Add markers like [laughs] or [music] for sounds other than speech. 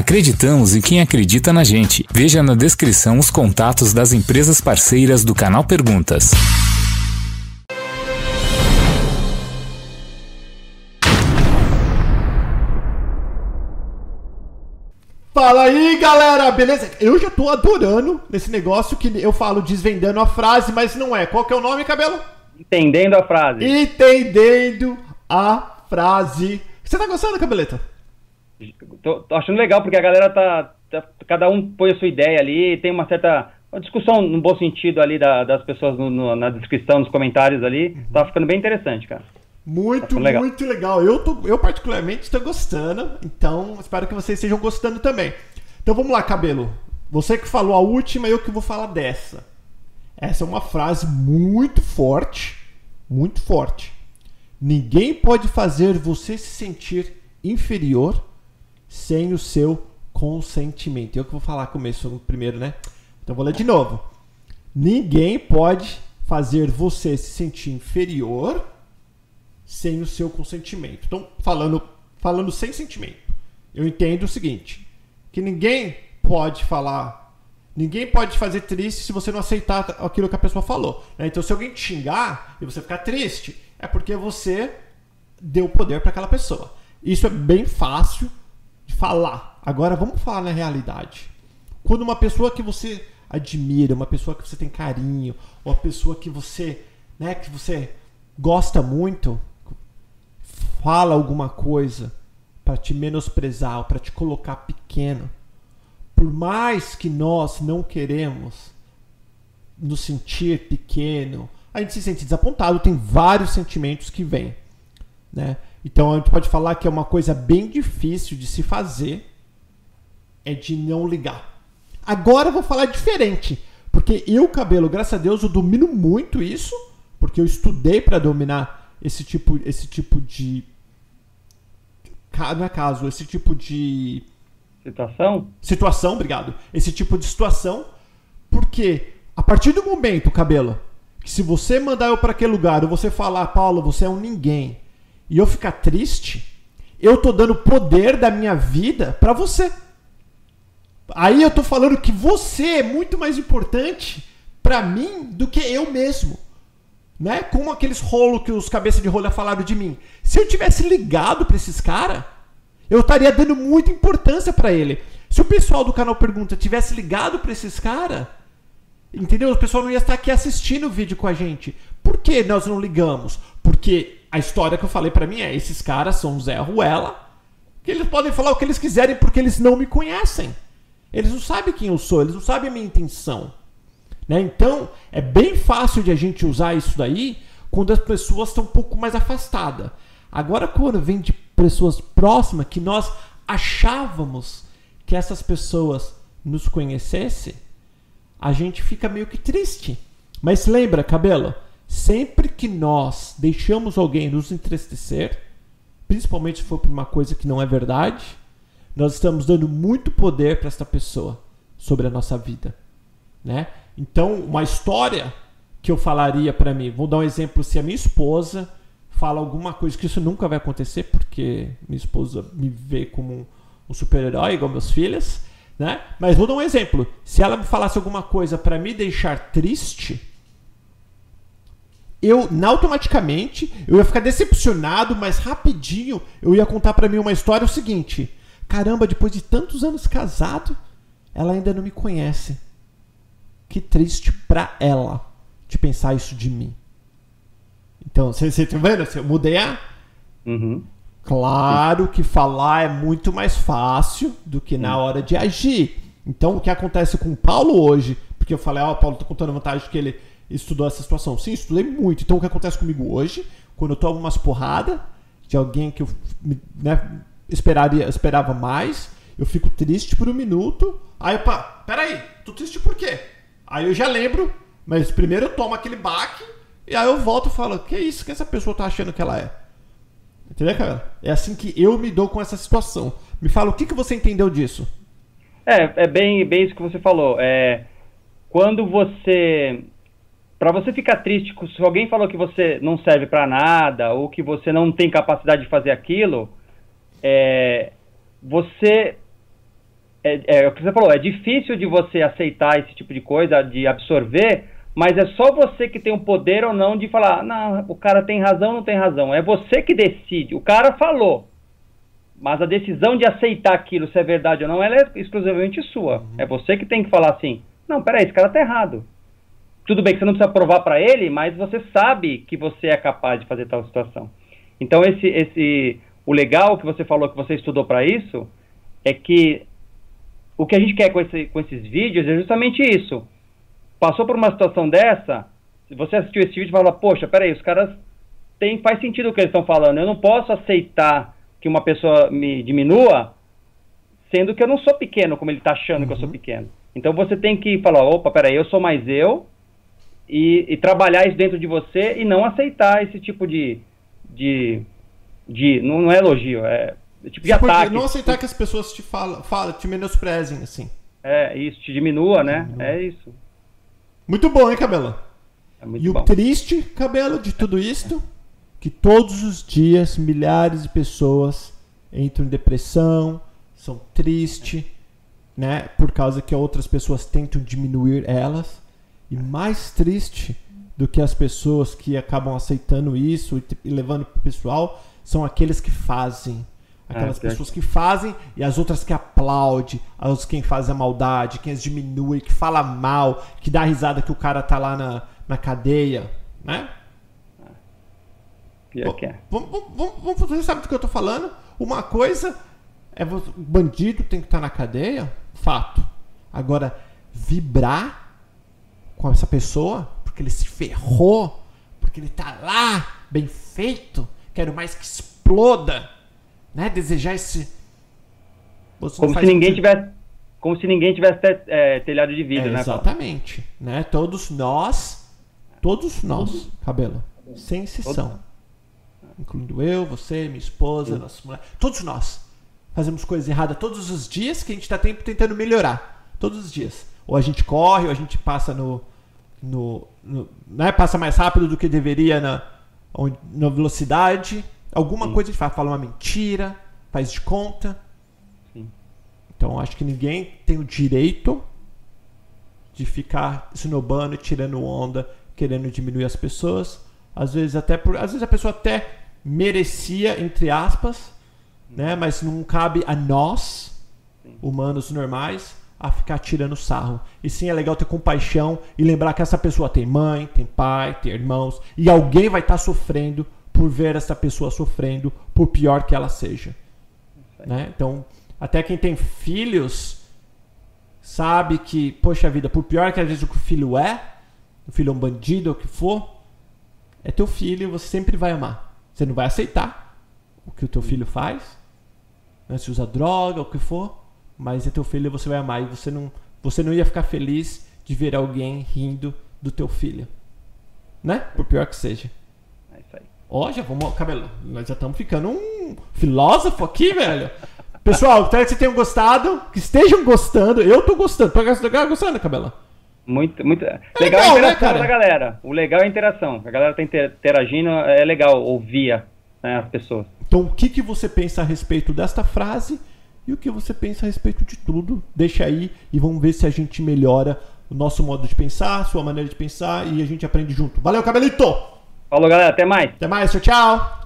Acreditamos em quem acredita na gente. Veja na descrição os contatos das empresas parceiras do canal Perguntas. Fala aí, galera, beleza? Eu já tô adorando nesse negócio que eu falo desvendando a frase, mas não é. Qual que é o nome, cabelo? Entendendo a frase. Entendendo a frase. Você tá gostando, cabeleta? Tô, tô achando legal porque a galera tá, tá, Cada um põe a sua ideia ali, tem uma certa. Uma discussão no bom sentido ali da, das pessoas no, no, na descrição, nos comentários ali. Uhum. Tá ficando bem interessante, cara. Muito, tá legal. muito legal. Eu, tô, eu particularmente estou gostando, então espero que vocês estejam gostando também. Então vamos lá, cabelo. Você que falou a última, eu que vou falar dessa. Essa é uma frase muito forte, muito forte. Ninguém pode fazer você se sentir inferior sem o seu consentimento. Eu que vou falar começo primeiro, né? Então vou ler de novo. Ninguém pode fazer você se sentir inferior sem o seu consentimento. Então, falando, falando sem sentimento, eu entendo o seguinte: que ninguém pode falar, ninguém pode fazer triste se você não aceitar aquilo que a pessoa falou. Né? Então, se alguém te xingar e você ficar triste, é porque você deu poder para aquela pessoa. Isso é bem fácil falar. Agora vamos falar na realidade. Quando uma pessoa que você admira, uma pessoa que você tem carinho, uma pessoa que você, né, que você gosta muito, fala alguma coisa para te menosprezar, para te colocar pequeno, por mais que nós não queremos nos sentir pequeno, a gente se sente desapontado, tem vários sentimentos que vêm, né? Então a gente pode falar que é uma coisa bem difícil de se fazer é de não ligar. Agora eu vou falar diferente, porque eu cabelo, graças a Deus, eu domino muito isso, porque eu estudei para dominar esse tipo, esse tipo de não é caso, esse tipo de situação? Situação, obrigado. Esse tipo de situação, porque a partir do momento, cabelo, que se você mandar eu para aquele lugar, ou você falar, Paulo, você é um ninguém, e eu ficar triste, eu tô dando poder da minha vida para você. Aí eu tô falando que você é muito mais importante para mim do que eu mesmo. Né? Como aqueles rolos que os cabeça de rolha falaram de mim. Se eu tivesse ligado para esses caras, eu estaria dando muita importância para ele. Se o pessoal do canal Pergunta tivesse ligado para esses caras, entendeu? O pessoal não ia estar aqui assistindo o vídeo com a gente. Por que nós não ligamos? Porque a história que eu falei para mim é: esses caras são Zé Ruela, que eles podem falar o que eles quiserem porque eles não me conhecem. Eles não sabem quem eu sou, eles não sabem a minha intenção. Né? Então, é bem fácil de a gente usar isso daí quando as pessoas estão um pouco mais afastadas. Agora, quando vem de pessoas próximas, que nós achávamos que essas pessoas nos conhecessem, a gente fica meio que triste. Mas lembra, cabelo, sempre que nós deixamos alguém nos entristecer, principalmente se for por uma coisa que não é verdade, nós estamos dando muito poder para essa pessoa sobre a nossa vida, né? Então, uma história que eu falaria para mim, vou dar um exemplo, se a minha esposa fala alguma coisa que isso nunca vai acontecer, porque minha esposa me vê como um, super-herói, igual meus filhos, né? Mas vou dar um exemplo. Se ela falasse alguma coisa para me deixar triste, eu automaticamente eu ia ficar decepcionado, mas rapidinho eu ia contar para mim uma história o seguinte: caramba, depois de tantos anos casado, ela ainda não me conhece que triste pra ela de pensar isso de mim. Então, você tá vendo? Eu mudei a. Uhum. Claro que falar é muito mais fácil do que na hora de agir. Então, o que acontece com o Paulo hoje, porque eu falei, ó, oh, Paulo tá contando vantagem que ele estudou essa situação. Sim, estudei muito. Então, o que acontece comigo hoje, quando eu tomo umas porradas de alguém que eu né, esperaria, esperava mais, eu fico triste por um minuto. Aí, pá, peraí, tô triste por quê? Aí eu já lembro, mas primeiro eu tomo aquele baque e aí eu volto e falo: Que isso que essa pessoa tá achando que ela é? Entendeu, cara? É assim que eu me dou com essa situação. Me fala o que, que você entendeu disso. É, é bem, bem isso que você falou. É, quando você. Para você ficar triste, se alguém falou que você não serve para nada ou que você não tem capacidade de fazer aquilo, é, você é, é, o que você falou, é difícil de você aceitar esse tipo de coisa, de absorver, mas é só você que tem o poder ou não de falar, não, o cara tem razão ou não tem razão. É você que decide. O cara falou, mas a decisão de aceitar aquilo, se é verdade ou não, ela é exclusivamente sua. Uhum. É você que tem que falar assim, não, peraí, esse cara tá errado. Tudo bem que você não precisa provar para ele, mas você sabe que você é capaz de fazer tal situação. Então esse, esse, o legal que você falou que você estudou para isso é que o que a gente quer com, esse, com esses vídeos é justamente isso. Passou por uma situação dessa, você assistiu esse vídeo e fala, poxa, peraí, os caras tem, faz sentido o que eles estão falando. Eu não posso aceitar que uma pessoa me diminua, sendo que eu não sou pequeno, como ele está achando uhum. que eu sou uhum. pequeno. Então você tem que falar, opa, peraí, eu sou mais eu, e, e, trabalhar isso dentro de você e não aceitar esse tipo de. de, de não, não é elogio, é tipo de ataque. Não aceitar que as pessoas te falam, falam te menosprezem, assim. É, isso, te diminua, né? Diminua. É isso. Muito bom, hein, Cabelo? É muito e bom. o triste, Cabelo, de tudo [laughs] isto, que todos os dias milhares de pessoas entram em depressão, são tristes, né? Por causa que outras pessoas tentam diminuir elas. E mais triste do que as pessoas que acabam aceitando isso e levando para o pessoal são aqueles que fazem. Aquelas é, pessoas que fazem e as outras que aplaudem, as quem faz a maldade, quem as diminui, que fala mal, que dá risada que o cara tá lá na, na cadeia, né? Pior que é. Vamos, vamos, vamos, você sabe do que eu tô falando? Uma coisa é o bandido tem que estar tá na cadeia, fato. Agora, vibrar com essa pessoa, porque ele se ferrou, porque ele tá lá, bem feito, quero mais que exploda, né? Desejar esse. Você como se ninguém tivesse. Como se ninguém tivesse é, telhado de vidro, é, né? Exatamente. Né? Todos nós. Todos nós, cabelo. Sem exceção. Incluindo eu, você, minha esposa, Sim. nossa mulher. Todos nós. Fazemos coisas erradas todos os dias que a gente está tentando melhorar. Todos os dias. Ou a gente corre, ou a gente passa no, no, no né, passa mais rápido do que deveria na, na velocidade. Alguma Sim. coisa a gente faz, fala uma mentira, faz de conta. Sim. Então acho que ninguém tem o direito de ficar snobando, tirando onda, querendo diminuir as pessoas. Às vezes até por, às vezes a pessoa até merecia entre aspas, né? Mas não cabe a nós, humanos normais, a ficar tirando sarro. E sim é legal ter compaixão e lembrar que essa pessoa tem mãe, tem pai, tem irmãos e alguém vai estar tá sofrendo por ver essa pessoa sofrendo, por pior que ela seja. Né? Então, até quem tem filhos sabe que, poxa vida, por pior que às vezes o filho é, o filho é um bandido o que for, é teu filho e você sempre vai amar. Você não vai aceitar o que o teu filho faz, né? se usa droga o que for, mas é teu filho e você vai amar. E você não, você não ia ficar feliz de ver alguém rindo do teu filho. Né? Por pior que seja. É isso aí. Ó, já vamos. Cabelo, nós já estamos ficando um filósofo aqui, velho. Pessoal, espero que vocês tenham gostado. Que estejam gostando. Eu tô gostando. Tá gostando, Cabelo? Muito, muito. É legal, legal a né, interação né, da galera. O legal é a interação. A galera tá interagindo, é legal ouvir né, as pessoas. Então, o que, que você pensa a respeito desta frase e o que você pensa a respeito de tudo. Deixa aí e vamos ver se a gente melhora o nosso modo de pensar, sua maneira de pensar e a gente aprende junto. Valeu, cabelito! Falou, galera. Até mais. Até mais. Tchau, tchau.